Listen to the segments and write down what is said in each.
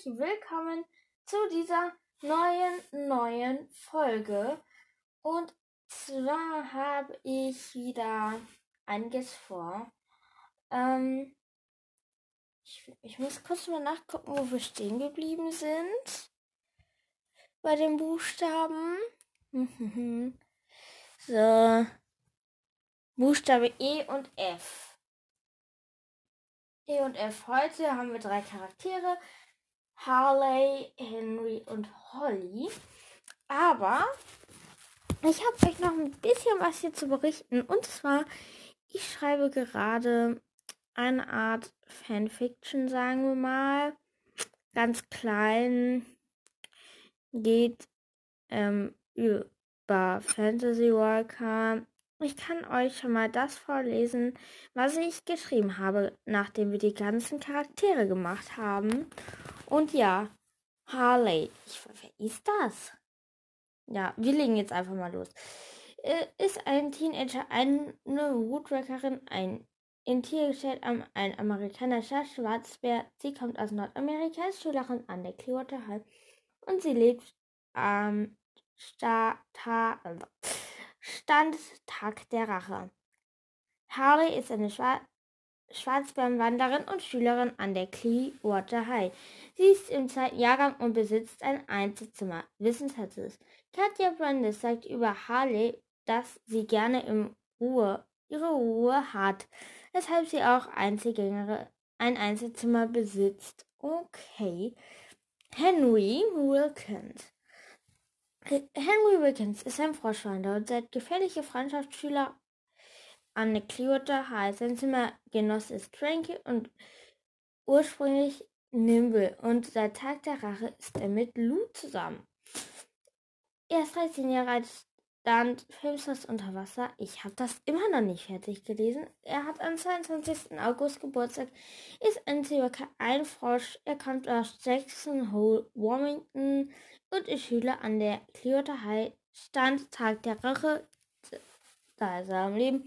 herzlich willkommen zu dieser neuen, neuen Folge. Und zwar habe ich wieder einiges vor. Ähm, ich, ich muss kurz mal nachgucken, wo wir stehen geblieben sind. Bei den Buchstaben. so. Buchstabe E und F. E und F. Heute haben wir drei Charaktere. Harley, Henry und Holly. Aber ich habe euch noch ein bisschen was hier zu berichten. Und zwar, ich schreibe gerade eine Art Fanfiction, sagen wir mal. Ganz klein. Geht ähm, über Fantasy Walker. Ich kann euch schon mal das vorlesen, was ich geschrieben habe, nachdem wir die ganzen Charaktere gemacht haben. Und ja, Harley. Ich, wer ist das? Ja, wir legen jetzt einfach mal los. Äh, ist ein Teenager, eine Woodwreckerin, ein in Tiergestalt ein amerikanischer Schwarzbär. Sie kommt aus Nordamerika, ist Schülerin an der Clearwater High und sie lebt am Stata, Standtag der Rache. Harley ist eine Schwar Schwarzbärenwanderin und Schülerin an der Clearwater High. Sie ist im zweiten Jahrgang und besitzt ein Einzelzimmer. Wissenschaftlich. Katja Brandes sagt über Harley, dass sie gerne im Ruhe, ihre Ruhe hat, weshalb sie auch Einzelgängere ein Einzelzimmer besitzt. Okay. Henry Wilkins. Henry Wilkins ist ein Froschwander und seit gefährliche Freundschaftsschüler der Clearwater High. Sein Zimmergenoss ist Tranky und ursprünglich Nimble und seit Tag der Rache ist er mit Lou zusammen. Er ist 13 Jahre alt, stand Filmstars unter Wasser. Ich habe das immer noch nicht fertig gelesen. Er hat am 22. August Geburtstag, ist ein circa ein Frosch. Er kommt aus Jackson Hole, Warmington, und ist Schüler an der Clearwater High stand Tag der Rache. Da ist er am Leben.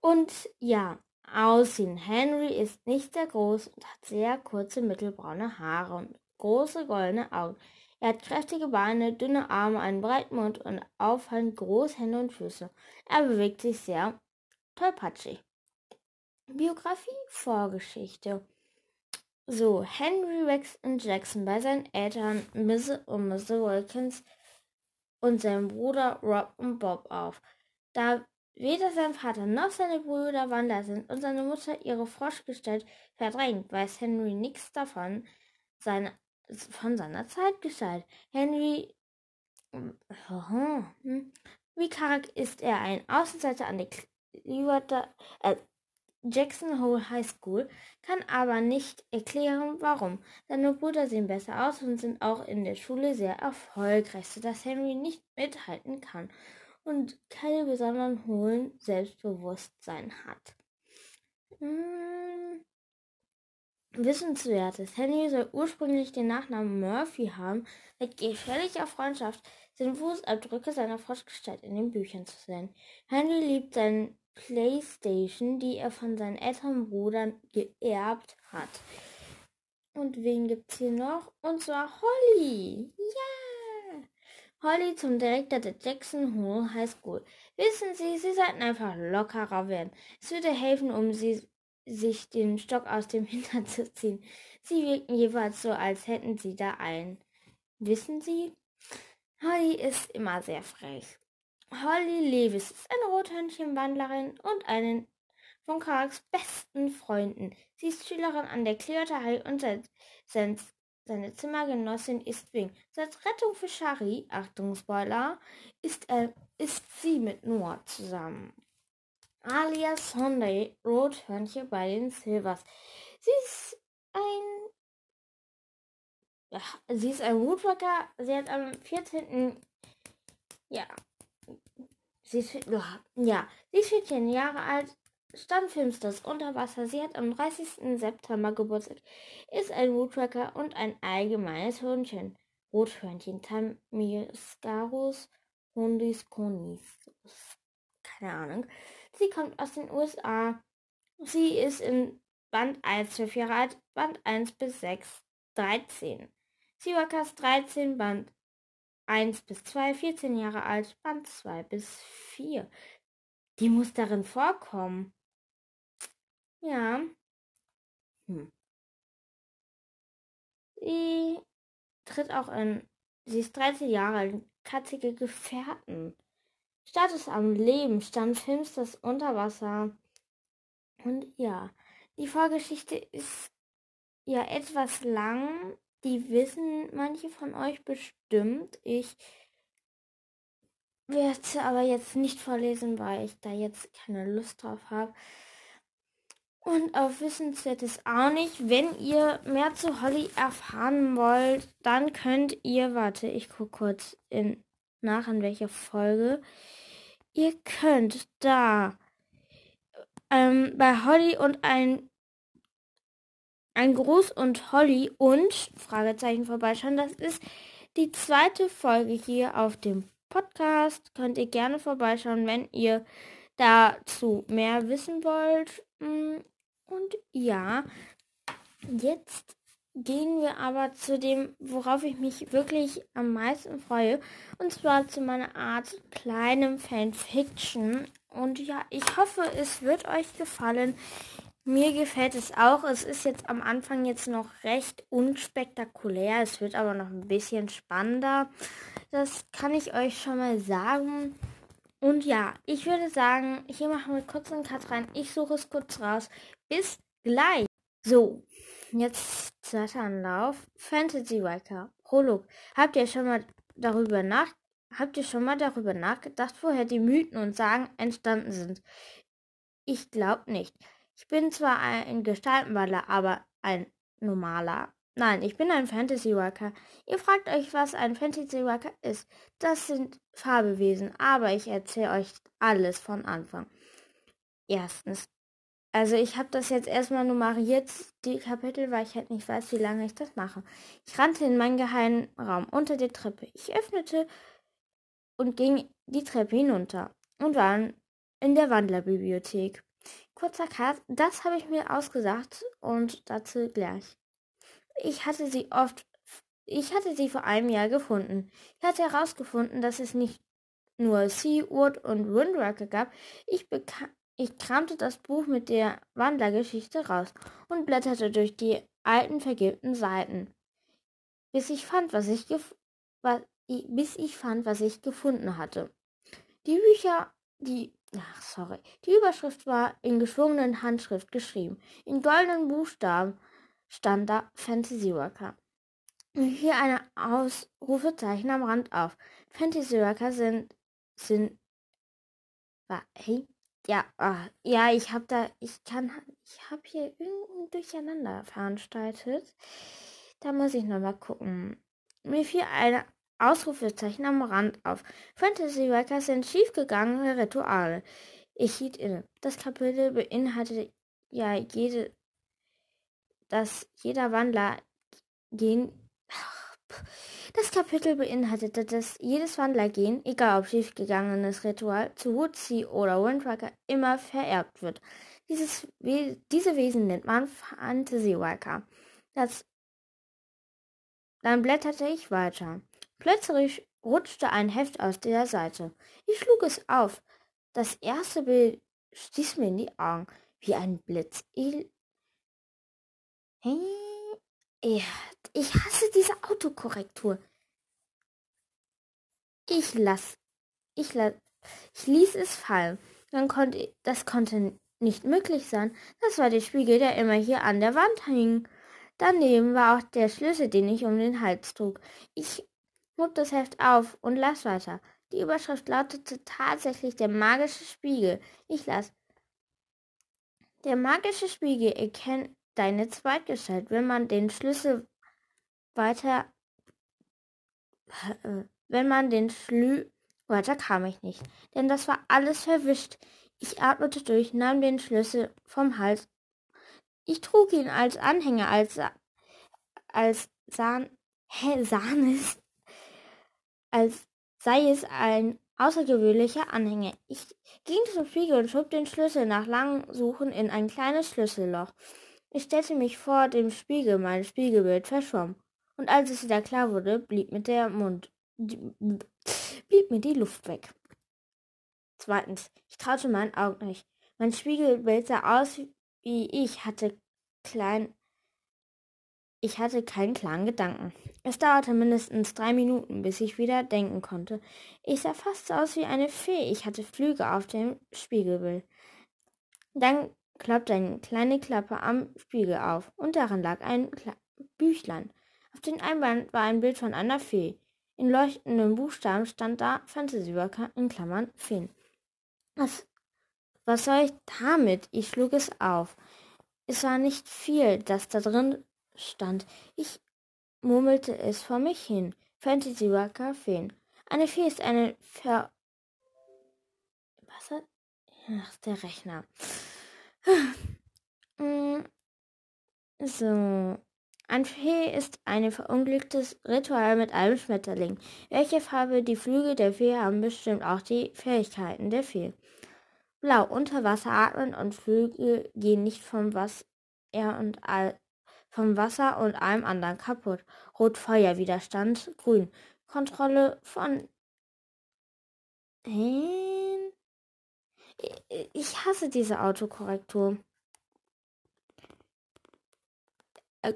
Und ja, Aussehen. Henry ist nicht sehr groß und hat sehr kurze mittelbraune Haare und große goldene Augen. Er hat kräftige Beine, dünne Arme, einen breiten Mund und auffallend große Hände und Füße. Er bewegt sich sehr tollpatschig. Biografie, Vorgeschichte. So, Henry wächst in Jackson bei seinen Eltern Miss und Miss Wilkins und seinem Bruder Rob und Bob auf. Da weder sein Vater noch seine Brüder Wander sind und seine Mutter ihre Froschgestalt verdrängt, weiß Henry nichts davon, seine, von seiner Zeitgestalt. Henry, wie karg ist er ein Außenseiter an der Clearwater, äh, Jackson Hole High School, kann aber nicht erklären, warum. Seine Brüder sehen besser aus und sind auch in der Schule sehr erfolgreich, sodass Henry nicht mithalten kann und keine besonderen hohen Selbstbewusstsein hat. Hm. Wissenswertes. Henry soll ursprünglich den Nachnamen Murphy haben. Mit gefährlicher Freundschaft sind Fußabdrücke seiner Froschgestalt in den Büchern zu sehen. Henry liebt seinen Playstation, die er von seinen älteren Brüdern geerbt hat. Und wen gibt's hier noch? Und zwar Holly. Ja! Holly zum Direktor der Jackson Hole High School. Wissen Sie, Sie sollten einfach lockerer werden. Es würde helfen, um Sie sich den Stock aus dem Hintern zu ziehen. Sie wirken jeweils so, als hätten Sie da einen. Wissen Sie? Holly ist immer sehr frech. Holly Lewis ist eine Rothörnchenwandlerin und eine von Karaks besten Freunden. Sie ist Schülerin an der Clearwater High und seit seine Zimmergenossin ist Wing. Seit Rettung für Shari, Achtung Spoiler, ist, er, ist sie mit Noah zusammen. Alias Sunday, Rothörnchen bei den Silvers. Sie ist ein ja, sie ist ein Woodworker. Sie hat am 14. Ja, Sie ist, ja, sie ist 14 Jahre alt, Stammfilmstars unter Wasser. Sie hat am 30. September Geburtstag, ist ein Woodtracker und ein allgemeines Hörnchen. Rothörnchen, Tamiscarus hundis conis. Keine Ahnung. Sie kommt aus den USA. Sie ist in Band 1 12 Jahre alt, Band 1 bis 6 13. Seawalker ist 13, Band 1 bis 2, 14 Jahre alt, Band 2 bis 4. Die muss darin vorkommen. Ja. Hm. Sie tritt auch in, sie ist 13 Jahre alt, katzige Gefährten. Status am Leben, stand Filmsters Unterwasser. Und ja, die Vorgeschichte ist ja etwas lang. Die wissen manche von euch bestimmt. Ich werde sie aber jetzt nicht vorlesen, weil ich da jetzt keine Lust drauf habe. Und auf Wissenswertes auch nicht. Wenn ihr mehr zu Holly erfahren wollt, dann könnt ihr, warte, ich gucke kurz in, nach, in welcher Folge. Ihr könnt da ähm, bei Holly und ein ein Gruß und Holly und Fragezeichen vorbeischauen. Das ist die zweite Folge hier auf dem Podcast. Könnt ihr gerne vorbeischauen, wenn ihr dazu mehr wissen wollt. Mm, und ja, jetzt gehen wir aber zu dem, worauf ich mich wirklich am meisten freue. Und zwar zu meiner Art kleinem Fanfiction. Und ja, ich hoffe, es wird euch gefallen. Mir gefällt es auch. Es ist jetzt am Anfang jetzt noch recht unspektakulär. Es wird aber noch ein bisschen spannender. Das kann ich euch schon mal sagen. Und ja, ich würde sagen, hier machen wir kurz einen Cut rein. Ich suche es kurz raus. Bis gleich. So, jetzt zweiter Anlauf. Fantasy Riker. Prolog. Habt ihr schon mal darüber nach Habt ihr schon mal darüber nachgedacht, woher die Mythen und Sagen entstanden sind? Ich glaube nicht. Ich bin zwar ein Gestaltenwandler, aber ein normaler. Nein, ich bin ein Fantasy Worker. Ihr fragt euch, was ein Fantasy Worker ist. Das sind Fabelwesen, aber ich erzähle euch alles von Anfang. Erstens, also ich habe das jetzt erstmal nummeriert, die Kapitel, weil ich halt nicht weiß, wie lange ich das mache. Ich rannte in meinen geheimen Raum unter der Treppe. Ich öffnete und ging die Treppe hinunter und war in der Wandlerbibliothek. Kurzer Cut, das habe ich mir ausgesagt und dazu gleich. Ich hatte sie oft, ich hatte sie vor einem Jahr gefunden. Ich hatte herausgefunden, dass es nicht nur Seawood und Windwalker gab. Ich, ich kramte das Buch mit der Wandlergeschichte raus und blätterte durch die alten vergilbten Seiten, bis ich fand, was ich, was, bis ich fand, was ich gefunden hatte. Die Bücher, die Ach, sorry. Die Überschrift war in geschwungenen Handschrift geschrieben. In goldenen Buchstaben stand da Fantasy Worker. Hier eine Ausrufezeichen am Rand auf. Fantasy Worker sind, sind, hey, ja, ah, ja, ich habe da, ich kann, ich habe hier irgendein Durcheinander veranstaltet. Da muss ich nochmal gucken. Mir fiel eine Ausrufezeichen am Rand auf. Fantasy Workers sind schiefgegangene Rituale. Ich hielt inne. Das Kapitel beinhaltet ja jede, dass jeder Wandler gehen. Das Kapitel beinhaltete, dass jedes Wandlergehen, egal ob schiefgegangenes Ritual, zu Woodsy oder Windwalker, immer vererbt wird. Dieses, diese Wesen nennt man Fantasy Worker. Das, dann blätterte ich weiter. Plötzlich rutschte ein Heft aus der Seite. Ich schlug es auf. Das erste Bild stieß mir in die Augen wie ein Blitz. Ich, ich hasse diese Autokorrektur. Ich lass, ich lass, ich ließ es fallen. Dann konnte, das konnte nicht möglich sein. Das war der Spiegel, der immer hier an der Wand hing. Daneben war auch der Schlüssel, den ich um den Hals trug. Ich Schmuck das Heft auf und las weiter. Die Überschrift lautete tatsächlich der magische Spiegel. Ich las. Der magische Spiegel erkennt deine Zweitgestalt, wenn man den Schlüssel weiter, äh, wenn man den Schlü, weiter kam ich nicht, denn das war alles verwischt. Ich atmete durch, nahm den Schlüssel vom Hals. Ich trug ihn als Anhänger, als, als Sahn, hä, Sahnes, als sei es ein außergewöhnlicher Anhänger. Ich ging zum Spiegel und schob den Schlüssel nach langem Suchen in ein kleines Schlüsselloch. Ich stellte mich vor dem Spiegel, mein Spiegelbild verschwommen. Und als es wieder klar wurde, blieb mit der Mund, blieb mir die Luft weg. Zweitens, ich traute meinen Augen nicht. Mein Spiegelbild sah aus wie ich, hatte klein, ich hatte keinen klaren Gedanken. Es dauerte mindestens drei Minuten, bis ich wieder denken konnte. Ich sah fast so aus wie eine Fee. Ich hatte Flüge auf dem Spiegelbild. Dann klappte eine kleine Klappe am Spiegel auf und darin lag ein Kla Büchlein. Auf den Einband war ein Bild von einer Fee. In leuchtenden Buchstaben stand da Fantasieworker in Klammern Feen. Was, was soll ich damit? Ich schlug es auf. Es war nicht viel, das da drin stand. Ich murmelte es vor mich hin. Fantasieworker Feen. Eine Fee ist eine Ver... Was hat... Ach, der Rechner. Mm, so. Ein Fee ist ein verunglücktes Ritual mit einem Schmetterling. Welche Farbe die Flügel der Fee haben, bestimmt auch die Fähigkeiten der Fee. Blau, unter Wasser atmen und Flügel gehen nicht vom, Was und all vom Wasser und allem anderen kaputt. Rot Feuerwiderstand, grün. Kontrolle von. Ich hasse diese Autokorrektur. Äh,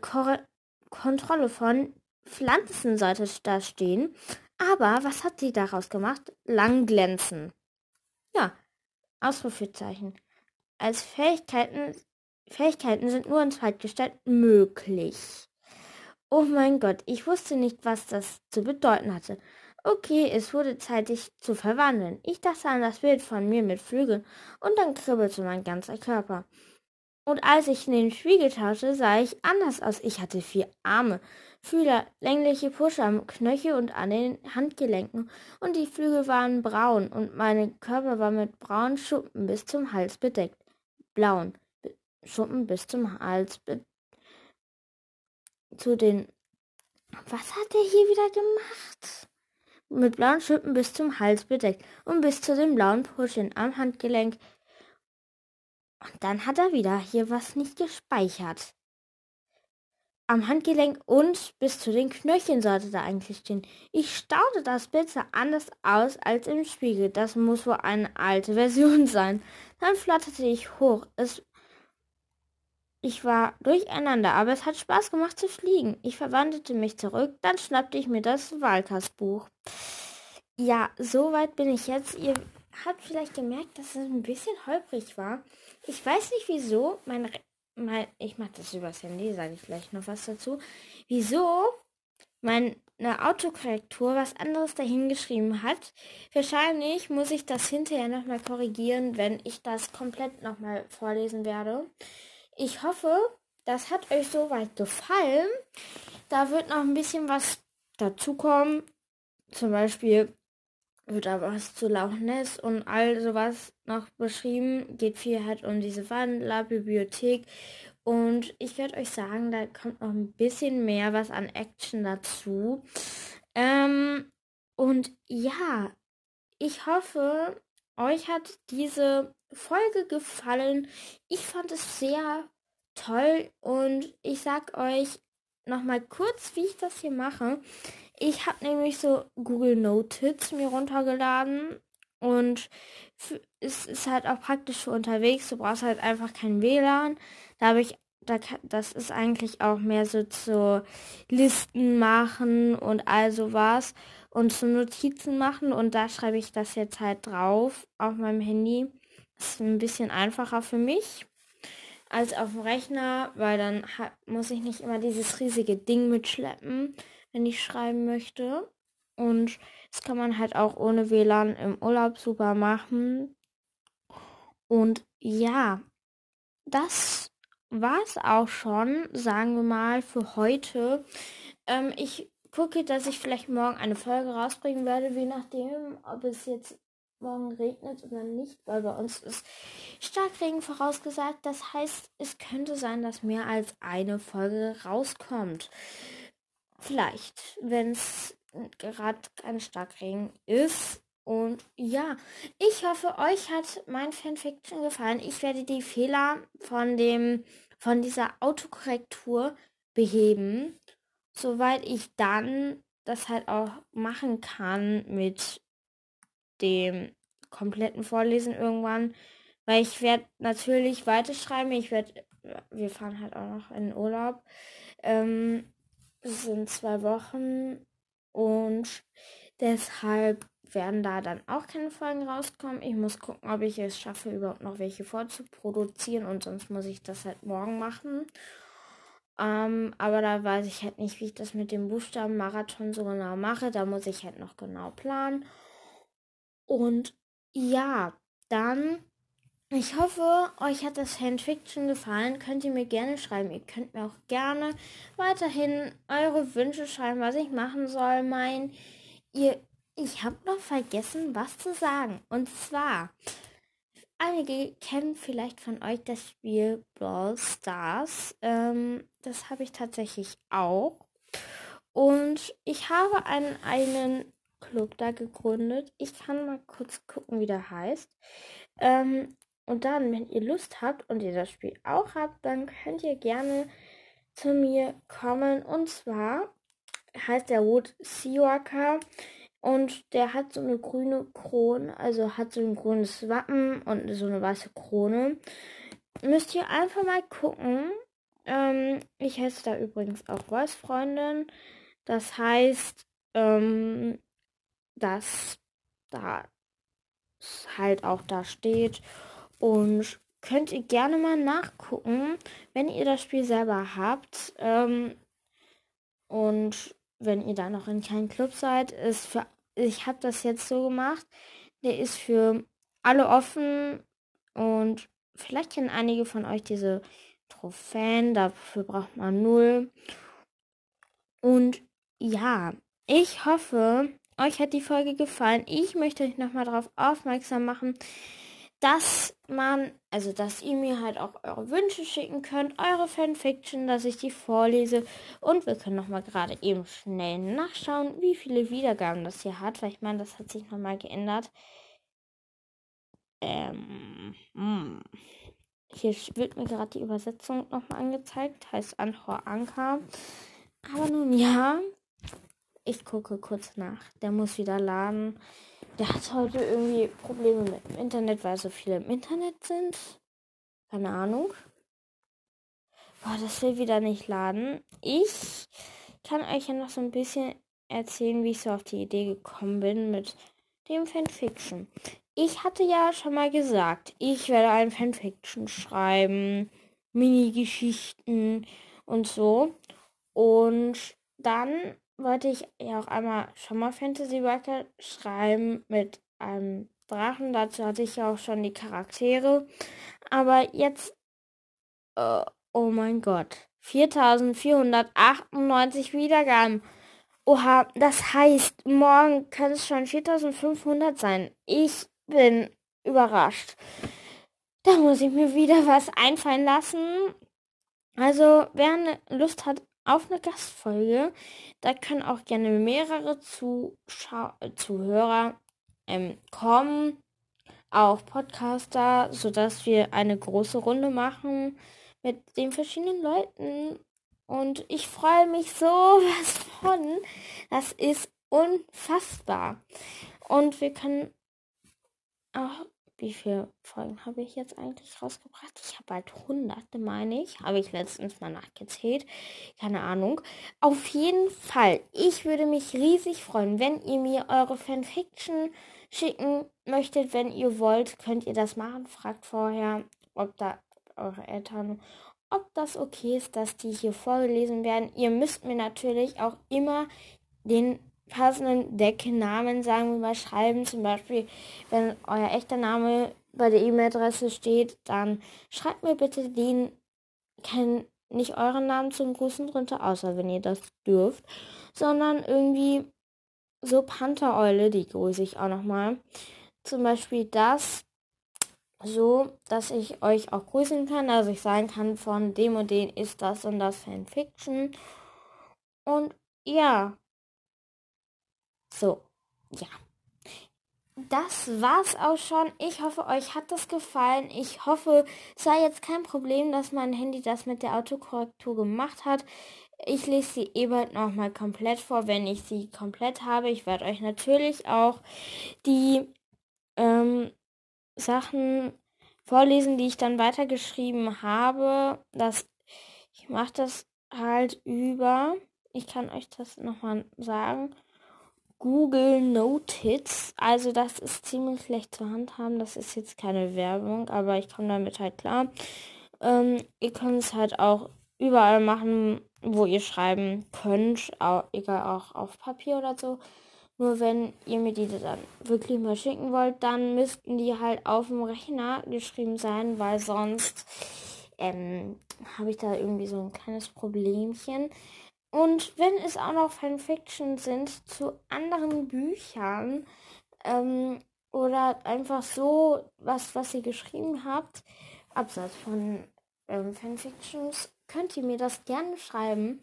Kontrolle von Pflanzen sollte da stehen. Aber was hat sie daraus gemacht? Lang glänzen. Ja, Ausrufezeichen. Als Fähigkeiten, Fähigkeiten sind nur in Zweitgestalt möglich. Oh mein Gott, ich wusste nicht, was das zu bedeuten hatte. Okay, es wurde Zeit, dich zu verwandeln. Ich dachte an das Bild von mir mit Flügeln und dann kribbelte mein ganzer Körper. Und als ich in den Spiegel schaute, sah ich anders aus. Ich hatte vier Arme, Fühler, längliche Pusche am Knöchel und an den Handgelenken, und die Flügel waren braun, und mein Körper war mit braunen Schuppen bis zum Hals bedeckt. Blauen Schuppen bis zum Hals. Zu den. Was hat er hier wieder gemacht? Mit blauen Schuppen bis zum Hals bedeckt und bis zu den blauen Puschen am Handgelenk und dann hat er wieder hier was nicht gespeichert. Am Handgelenk und bis zu den Knöcheln sollte da eigentlich stehen. Ich staunte, das Bild sah anders aus als im Spiegel. Das muss wohl eine alte Version sein. Dann flatterte ich hoch. Es ich war durcheinander, aber es hat Spaß gemacht zu fliegen. Ich verwandelte mich zurück, dann schnappte ich mir das Wahlkastbuch. Ja, soweit bin ich jetzt. Ihr habt vielleicht gemerkt, dass es ein bisschen holprig war. Ich weiß nicht wieso, mein, mein ich mache das übers Handy, sage ich gleich noch was dazu. Wieso meine Autokorrektur was anderes dahingeschrieben hat. Wahrscheinlich muss ich das hinterher nochmal korrigieren, wenn ich das komplett nochmal vorlesen werde. Ich hoffe, das hat euch soweit gefallen. Da wird noch ein bisschen was dazukommen. Zum Beispiel wird aber was zu Loch Ness und all sowas noch beschrieben. Geht viel halt um diese Wandlerbibliothek. Und ich werde euch sagen, da kommt noch ein bisschen mehr was an Action dazu. Ähm, und ja, ich hoffe, euch hat diese Folge gefallen. Ich fand es sehr toll und ich sag euch nochmal kurz, wie ich das hier mache. Ich habe nämlich so Google Notes mir runtergeladen und es ist halt auch praktisch für unterwegs. Du brauchst halt einfach kein WLAN. Da habe ich, da, das ist eigentlich auch mehr so zu Listen machen und all sowas und zu Notizen machen. Und da schreibe ich das jetzt halt drauf auf meinem Handy. Ist ein bisschen einfacher für mich als auf dem Rechner, weil dann muss ich nicht immer dieses riesige Ding mitschleppen wenn ich schreiben möchte. Und das kann man halt auch ohne WLAN im Urlaub super machen. Und ja, das war es auch schon, sagen wir mal, für heute. Ähm, ich gucke, dass ich vielleicht morgen eine Folge rausbringen werde, je nachdem, ob es jetzt morgen regnet oder nicht, weil bei uns ist Starkregen vorausgesagt. Das heißt, es könnte sein, dass mehr als eine Folge rauskommt. Vielleicht, wenn es gerade kein Starkregen ist. Und ja, ich hoffe, euch hat mein Fanfiction gefallen. Ich werde die Fehler von dem von dieser Autokorrektur beheben, soweit ich dann das halt auch machen kann mit dem kompletten Vorlesen irgendwann. Weil ich werde natürlich weiterschreiben. Ich werde, wir fahren halt auch noch in Urlaub. Ähm, es sind zwei Wochen und deshalb werden da dann auch keine Folgen rauskommen. Ich muss gucken, ob ich es schaffe, überhaupt noch welche vorzuproduzieren und sonst muss ich das halt morgen machen. Ähm, aber da weiß ich halt nicht, wie ich das mit dem Buchstabenmarathon so genau mache. Da muss ich halt noch genau planen. Und ja, dann, ich hoffe, euch hat das Fanfiction gefallen. Könnt ihr mir gerne schreiben. Ihr könnt mir auch gerne weiterhin eure Wünsche schreiben, was ich machen soll. Mein, ihr, ich habe noch vergessen, was zu sagen. Und zwar, einige kennen vielleicht von euch das Spiel Brawl Stars. Ähm, das habe ich tatsächlich auch. Und ich habe einen, einen Club da gegründet. Ich kann mal kurz gucken, wie der heißt. Ähm, und dann, wenn ihr Lust habt und ihr das Spiel auch habt, dann könnt ihr gerne zu mir kommen. Und zwar heißt der Wood Seawalker. Und der hat so eine grüne Krone, also hat so ein grünes Wappen und so eine weiße Krone. Müsst ihr einfach mal gucken. Ähm, ich heiße da übrigens auch Voice-Freundin. Das heißt, ähm, dass da halt auch da steht. Und könnt ihr gerne mal nachgucken, wenn ihr das Spiel selber habt. Ähm, und wenn ihr da noch in keinem Club seid, ist für ich habe das jetzt so gemacht. Der ist für alle offen und vielleicht kennen einige von euch diese Trophäen. Dafür braucht man null. Und ja, ich hoffe, euch hat die Folge gefallen. Ich möchte euch nochmal darauf aufmerksam machen, dass man, also dass ihr mir halt auch eure Wünsche schicken könnt, eure Fanfiction, dass ich die vorlese. Und wir können nochmal gerade eben schnell nachschauen, wie viele Wiedergaben das hier hat, weil ich meine, das hat sich nochmal geändert. Ähm, hm. Hier wird mir gerade die Übersetzung nochmal angezeigt, heißt Anhor Anker. Aber nun ja, ich gucke kurz nach. Der muss wieder laden. Der hat heute irgendwie Probleme mit dem Internet, weil so viele im Internet sind. Keine Ahnung. Boah, das will wieder nicht laden. Ich kann euch ja noch so ein bisschen erzählen, wie ich so auf die Idee gekommen bin mit dem Fanfiction. Ich hatte ja schon mal gesagt, ich werde ein Fanfiction schreiben, Mini-Geschichten und so. Und dann wollte ich ja auch einmal schon mal Fantasy Worker schreiben mit einem Drachen. Dazu hatte ich ja auch schon die Charaktere. Aber jetzt, äh, oh mein Gott, 4498 Wiedergaben. Oha, das heißt, morgen können es schon 4500 sein. Ich bin überrascht. Da muss ich mir wieder was einfallen lassen. Also, wer Lust hat auf eine Gastfolge. Da können auch gerne mehrere Zuschau Zuhörer ähm, kommen, auch Podcaster, sodass wir eine große Runde machen mit den verschiedenen Leuten. Und ich freue mich so was von. Das ist unfassbar. Und wir können auch wie viele Folgen habe ich jetzt eigentlich rausgebracht? Ich habe bald hunderte, meine ich. Habe ich letztens mal nachgezählt. Keine Ahnung. Auf jeden Fall, ich würde mich riesig freuen, wenn ihr mir eure Fanfiction schicken möchtet. Wenn ihr wollt, könnt ihr das machen. Fragt vorher, ob da eure Eltern, ob das okay ist, dass die hier vorgelesen werden. Ihr müsst mir natürlich auch immer den passenden Decknamen, sagen wir mal, schreiben. Zum Beispiel, wenn euer echter Name bei der E-Mail-Adresse steht, dann schreibt mir bitte den, kein, nicht euren Namen zum Grüßen drunter, außer wenn ihr das dürft, sondern irgendwie so Panthereule, die grüße ich auch nochmal. Zum Beispiel das, so, dass ich euch auch grüßen kann, also ich sagen kann, von dem und dem ist das und das Fanfiction. Und ja, so, ja. das war's auch schon. Ich hoffe, euch hat das gefallen. Ich hoffe, es war jetzt kein Problem, dass mein Handy das mit der Autokorrektur gemacht hat. Ich lese sie eh bald nochmal komplett vor, wenn ich sie komplett habe. Ich werde euch natürlich auch die ähm, Sachen vorlesen, die ich dann weitergeschrieben habe. Das, ich mache das halt über. Ich kann euch das nochmal sagen. Google Notice. Also das ist ziemlich schlecht zu handhaben. Das ist jetzt keine Werbung, aber ich komme damit halt klar. Ähm, ihr könnt es halt auch überall machen, wo ihr schreiben könnt, auch, egal auch auf Papier oder so. Nur wenn ihr mir diese dann wirklich mal schicken wollt, dann müssten die halt auf dem Rechner geschrieben sein, weil sonst ähm, habe ich da irgendwie so ein kleines Problemchen. Und wenn es auch noch Fanfiction sind zu anderen Büchern ähm, oder einfach so was, was ihr geschrieben habt, abseits von ähm, Fanfictions, könnt ihr mir das gerne schreiben.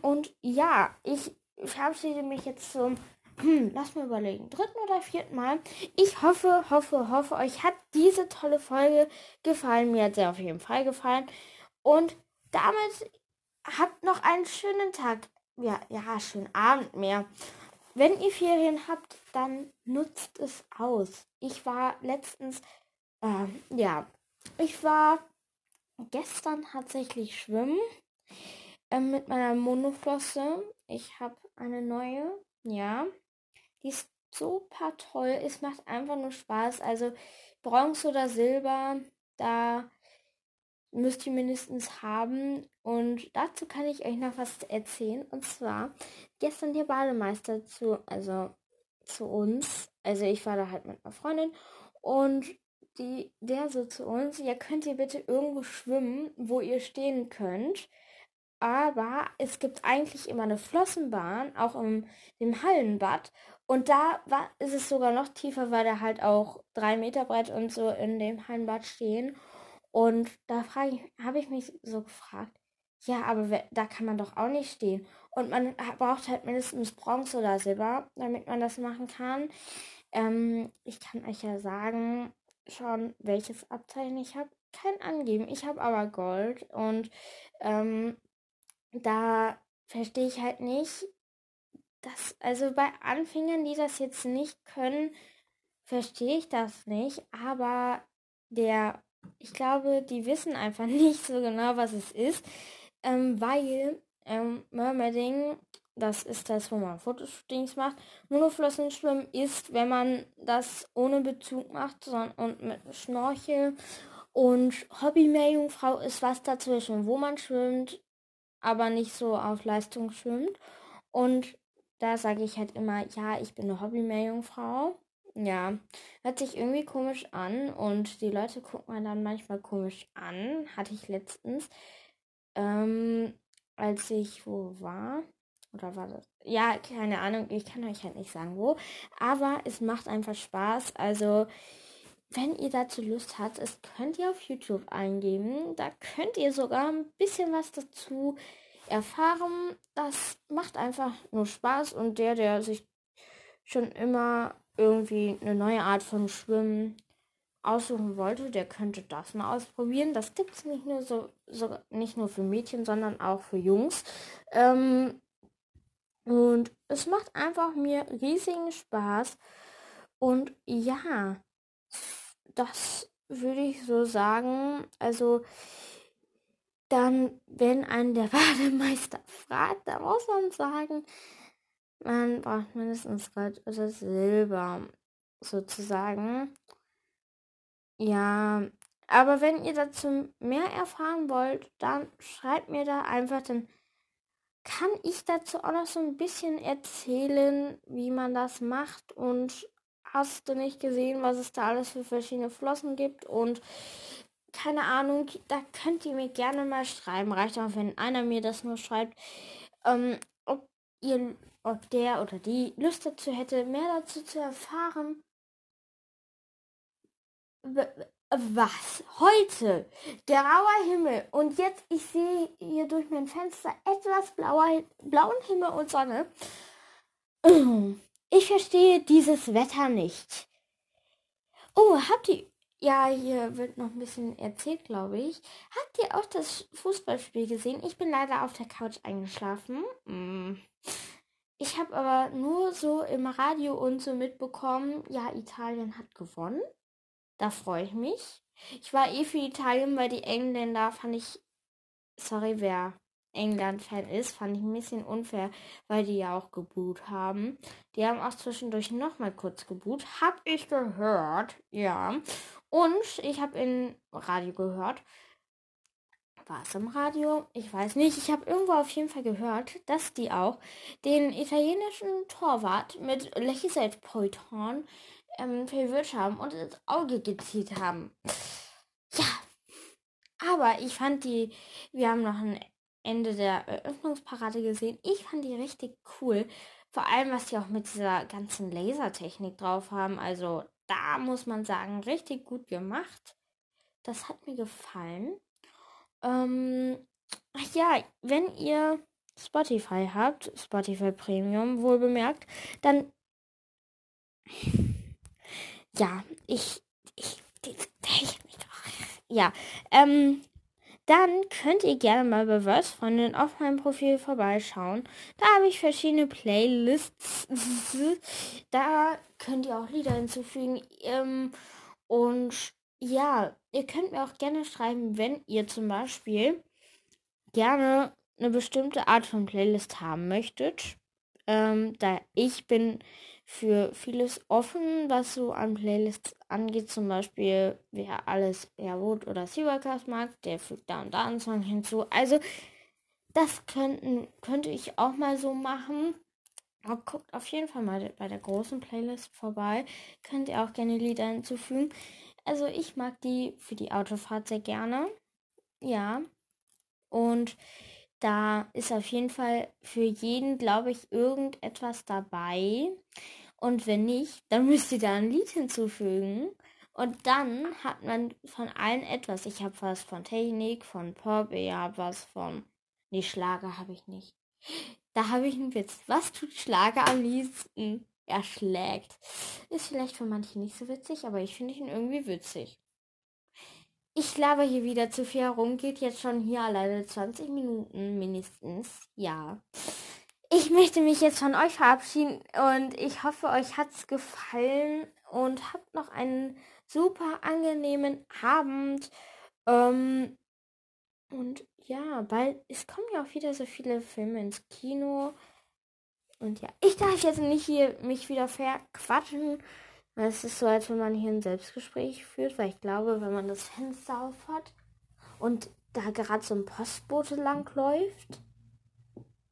Und ja, ich verabschiede mich jetzt zum, hm, lass mir überlegen, dritten oder vierten Mal. Ich hoffe, hoffe, hoffe, euch hat diese tolle Folge gefallen. Mir hat sie auf jeden Fall gefallen. Und damit habt noch einen schönen Tag. Ja, ja, schönen Abend mehr. Wenn ihr Ferien habt, dann nutzt es aus. Ich war letztens, äh, ja, ich war gestern tatsächlich schwimmen äh, mit meiner Monoflosse. Ich habe eine neue, ja. Die ist super toll. Es macht einfach nur Spaß. Also Bronze oder Silber, da müsst ihr mindestens haben. Und dazu kann ich euch noch was erzählen. Und zwar gestern der Bademeister zu, also zu uns. Also ich war da halt mit einer Freundin und die, der so zu uns, ja könnt ihr bitte irgendwo schwimmen, wo ihr stehen könnt. Aber es gibt eigentlich immer eine Flossenbahn, auch im dem Hallenbad. Und da war, ist es sogar noch tiefer, weil da halt auch drei Meter breit und so in dem Hallenbad stehen. Und da habe ich mich so gefragt, ja, aber da kann man doch auch nicht stehen. Und man braucht halt mindestens Bronze oder Silber, damit man das machen kann. Ähm, ich kann euch ja sagen, schon, welches Abzeichen ich habe. Kein angeben. Ich habe aber Gold. Und ähm, da verstehe ich halt nicht, dass, also bei Anfängern, die das jetzt nicht können, verstehe ich das nicht. Aber der ich glaube, die wissen einfach nicht so genau, was es ist, ähm, weil ähm, Mermaiding, das ist das, wo man Fotoshootings macht. Monoflossenschwimmen ist, wenn man das ohne Bezug macht und mit Schnorchel. Und Hobby-Meerjungfrau ist was dazwischen, wo man schwimmt, aber nicht so auf Leistung schwimmt. Und da sage ich halt immer, ja, ich bin eine Hobby-Meerjungfrau. Ja, hört sich irgendwie komisch an und die Leute gucken einen dann manchmal komisch an. Hatte ich letztens, ähm, als ich wo war. Oder war das? Ja, keine Ahnung, ich kann euch halt nicht sagen wo. Aber es macht einfach Spaß. Also, wenn ihr dazu Lust habt, es könnt ihr auf YouTube eingeben. Da könnt ihr sogar ein bisschen was dazu erfahren. Das macht einfach nur Spaß und der, der sich schon immer irgendwie eine neue Art von Schwimmen aussuchen wollte, der könnte das mal ausprobieren. Das gibt es nicht nur so, so, nicht nur für Mädchen, sondern auch für Jungs. Ähm, und es macht einfach mir riesigen Spaß. Und ja, das würde ich so sagen. Also dann, wenn ein der Bademeister fragt, da muss man sagen, man braucht mindestens Gold oder Silber, sozusagen. Ja, aber wenn ihr dazu mehr erfahren wollt, dann schreibt mir da einfach, dann kann ich dazu auch noch so ein bisschen erzählen, wie man das macht und hast du nicht gesehen, was es da alles für verschiedene Flossen gibt und keine Ahnung, da könnt ihr mir gerne mal schreiben. Reicht auch, wenn einer mir das nur schreibt, ähm, ob ihr ob der oder die Lust dazu hätte, mehr dazu zu erfahren. Was? Heute? Grauer Himmel. Und jetzt, ich sehe hier durch mein Fenster etwas blauer, blauen Himmel und Sonne. Ich verstehe dieses Wetter nicht. Oh, habt ihr. Ja, hier wird noch ein bisschen erzählt, glaube ich. Habt ihr auch das Fußballspiel gesehen? Ich bin leider auf der Couch eingeschlafen. Mm. Ich habe aber nur so im Radio und so mitbekommen, ja, Italien hat gewonnen. Da freue ich mich. Ich war eh für Italien, weil die Engländer fand ich. Sorry, wer England-Fan ist, fand ich ein bisschen unfair, weil die ja auch geboot haben. Die haben auch zwischendurch nochmal kurz geboot. Hab ich gehört, ja. Und ich habe im Radio gehört. War es im Radio? Ich weiß nicht. Ich habe irgendwo auf jeden Fall gehört, dass die auch den italienischen Torwart mit Lechizet Poiton ähm, verwirrt haben und ins Auge gezielt haben. Ja. Aber ich fand die, wir haben noch ein Ende der Eröffnungsparade gesehen. Ich fand die richtig cool. Vor allem, was die auch mit dieser ganzen Lasertechnik drauf haben. Also, da muss man sagen, richtig gut gemacht. Das hat mir gefallen. Ähm, ja, wenn ihr Spotify habt, Spotify Premium wohl bemerkt, dann ja, ich, ich, ich, ja, ähm, dann könnt ihr gerne mal bei Verse-Freundin auf meinem Profil vorbeischauen. Da habe ich verschiedene Playlists. da könnt ihr auch Lieder hinzufügen. Ähm, und ja, ihr könnt mir auch gerne schreiben, wenn ihr zum Beispiel gerne eine bestimmte Art von Playlist haben möchtet. Ähm, da ich bin für vieles offen, was so an Playlists angeht. Zum Beispiel, wer alles Airwood oder Seawalkers mag, der fügt da und da einen Song hinzu. Also, das könnten, könnte ich auch mal so machen. Aber guckt auf jeden Fall mal bei der großen Playlist vorbei. Könnt ihr auch gerne Lieder hinzufügen. Also ich mag die für die Autofahrt sehr gerne. Ja. Und da ist auf jeden Fall für jeden, glaube ich, irgendetwas dabei. Und wenn nicht, dann müsst ihr da ein Lied hinzufügen. Und dann hat man von allen etwas. Ich habe was von Technik, von Pop, ich habe was von. Nee, Schlager habe ich nicht. Da habe ich einen Witz. Was tut Schlager am liebsten? Er schlägt. Ist vielleicht für manche nicht so witzig, aber ich finde ihn irgendwie witzig. Ich laber hier wieder zu viel herum. Geht jetzt schon hier alleine 20 Minuten mindestens. Ja. Ich möchte mich jetzt von euch verabschieden und ich hoffe, euch hat's gefallen und habt noch einen super angenehmen Abend. Ähm, und ja, bald, es kommen ja auch wieder so viele Filme ins Kino. Und ja, ich darf jetzt nicht hier mich wieder verquatschen. Es ist so, als wenn man hier ein Selbstgespräch führt, weil ich glaube, wenn man das Fenster auf hat und da gerade so ein Postbote langläuft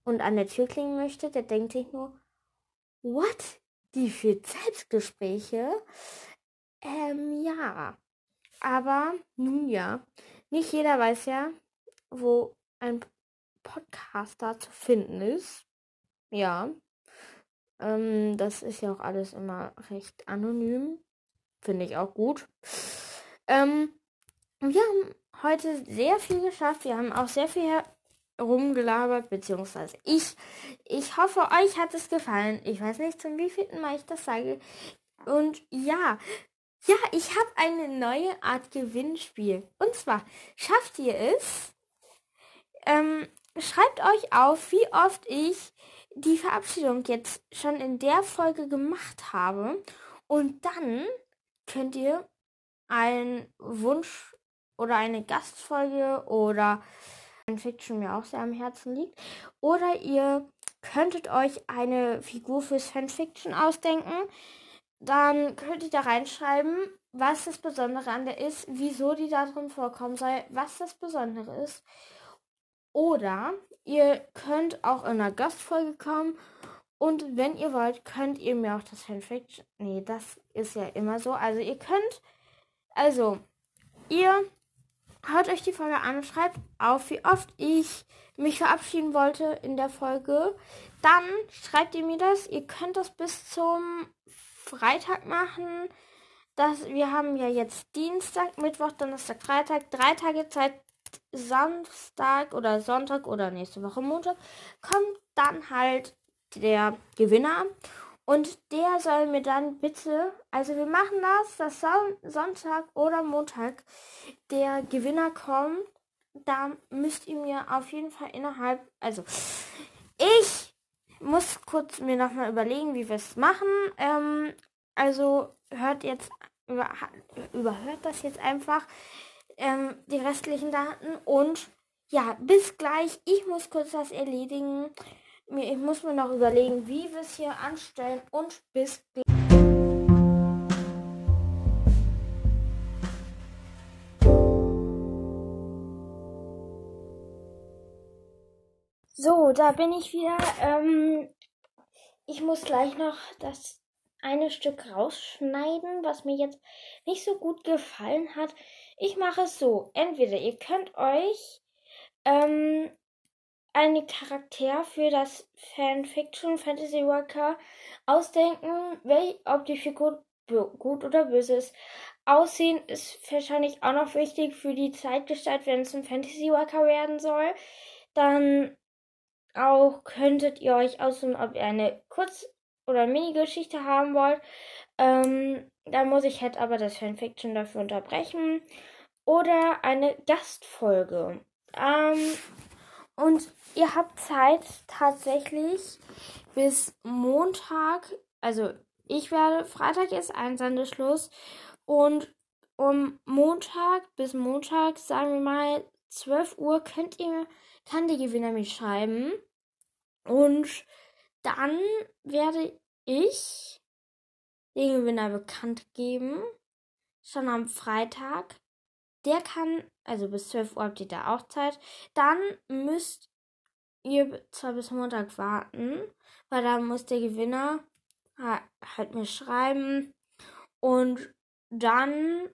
und an der Tür klingen möchte, der denkt sich nur, what? Die führt Selbstgespräche? Ähm, ja. Aber, nun ja, nicht jeder weiß ja, wo ein Podcaster zu finden ist. Ja. Ähm, das ist ja auch alles immer recht anonym. Finde ich auch gut. Ähm, wir haben heute sehr viel geschafft. Wir haben auch sehr viel rumgelabert, beziehungsweise ich. Ich hoffe, euch hat es gefallen. Ich weiß nicht, zum wievielten Mal ich das sage. Und ja, ja, ich habe eine neue Art Gewinnspiel. Und zwar schafft ihr es. Ähm, schreibt euch auf, wie oft ich die Verabschiedung jetzt schon in der Folge gemacht habe. Und dann könnt ihr einen Wunsch oder eine Gastfolge oder Fanfiction mir auch sehr am Herzen liegt. Oder ihr könntet euch eine Figur fürs Fanfiction ausdenken. Dann könnt ihr da reinschreiben, was das Besondere an der ist, wieso die da drin vorkommen soll, was das Besondere ist. Oder ihr könnt auch in einer Gastfolge kommen und wenn ihr wollt, könnt ihr mir auch das Fanfiction. Nee, das ist ja immer so. Also ihr könnt. Also, ihr hört euch die Folge an und schreibt auf, wie oft ich mich verabschieden wollte in der Folge. Dann schreibt ihr mir das. Ihr könnt das bis zum Freitag machen. Das, wir haben ja jetzt Dienstag, Mittwoch, Donnerstag, Freitag. Drei Tage Zeit. Samstag oder Sonntag oder nächste Woche Montag kommt dann halt der Gewinner. Und der soll mir dann bitte, also wir machen das, dass Son Sonntag oder Montag der Gewinner kommt. Da müsst ihr mir auf jeden Fall innerhalb, also ich muss kurz mir nochmal überlegen, wie wir es machen. Ähm, also hört jetzt, über, überhört das jetzt einfach, ähm, die restlichen Daten und ja, bis gleich. Ich muss kurz das erledigen. Ich muss mir noch überlegen, wie wir es hier anstellen und bis gleich. So, da bin ich wieder. Ähm, ich muss gleich noch das eine Stück rausschneiden, was mir jetzt nicht so gut gefallen hat. Ich mache es so. Entweder ihr könnt euch ähm, einen Charakter für das Fanfiction Fantasy Worker ausdenken, wel, ob die Figur gut oder böse ist. Aussehen ist wahrscheinlich auch noch wichtig für die Zeitgestalt, wenn es ein Fantasy Worker werden soll. Dann auch könntet ihr euch aussuchen, ob ihr eine Kurz- oder Mini-Geschichte haben wollt. Ähm, da muss ich halt aber das Fanfiction dafür unterbrechen. Oder eine Gastfolge. Ähm, und ihr habt Zeit tatsächlich bis Montag, also ich werde, Freitag ist Einsendeschluss und um Montag bis Montag, sagen wir mal 12 Uhr, könnt ihr, kann der Gewinner mich schreiben. Und dann werde ich den Gewinner bekannt geben. Schon am Freitag. Der kann, also bis 12 Uhr habt ihr da auch Zeit. Dann müsst ihr zwar bis Montag warten, weil dann muss der Gewinner halt mir schreiben und dann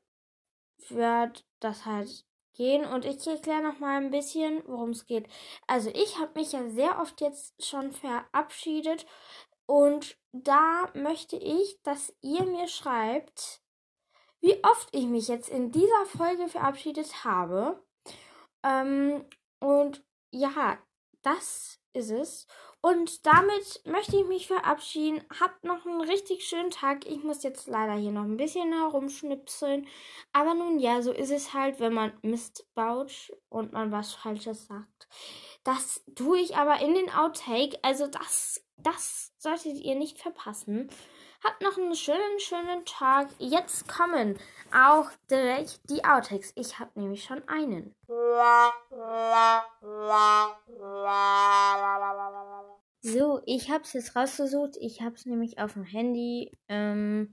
wird das halt gehen und ich erkläre noch mal ein bisschen, worum es geht. Also ich habe mich ja sehr oft jetzt schon verabschiedet und da möchte ich, dass ihr mir schreibt, wie oft ich mich jetzt in dieser Folge verabschiedet habe. Ähm, und ja, das ist es. Und damit möchte ich mich verabschieden. Habt noch einen richtig schönen Tag. Ich muss jetzt leider hier noch ein bisschen herumschnipseln. Aber nun ja, so ist es halt, wenn man Mist baut und man was Falsches sagt. Das tue ich aber in den Outtake. Also das, das solltet ihr nicht verpassen. Habt noch einen schönen, schönen Tag. Jetzt kommen auch direkt die Outtakes. Ich habe nämlich schon einen. So, ich habe es jetzt rausgesucht. Ich habe es nämlich auf dem Handy. Ähm,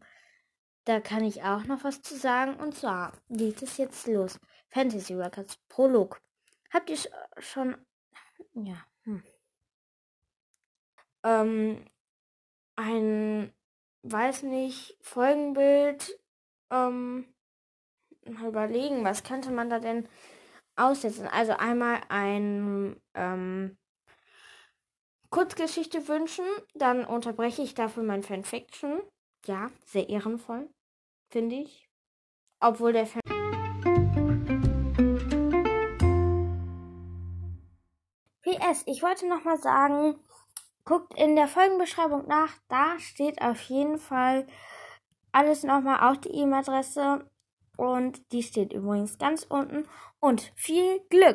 da kann ich auch noch was zu sagen. Und zwar geht es jetzt los. Fantasy Records Prolog. Habt ihr schon. Ja. Hm. Ähm, ein weiß nicht, Folgenbild, ähm, mal überlegen, was könnte man da denn aussetzen? Also einmal ein ähm, Kurzgeschichte wünschen, dann unterbreche ich dafür mein Fanfiction. Ja, sehr ehrenvoll, finde ich. Obwohl der Fan PS, ich wollte noch mal sagen, Guckt in der Folgenbeschreibung nach, da steht auf jeden Fall alles nochmal, auch die E-Mail-Adresse und die steht übrigens ganz unten. Und viel Glück!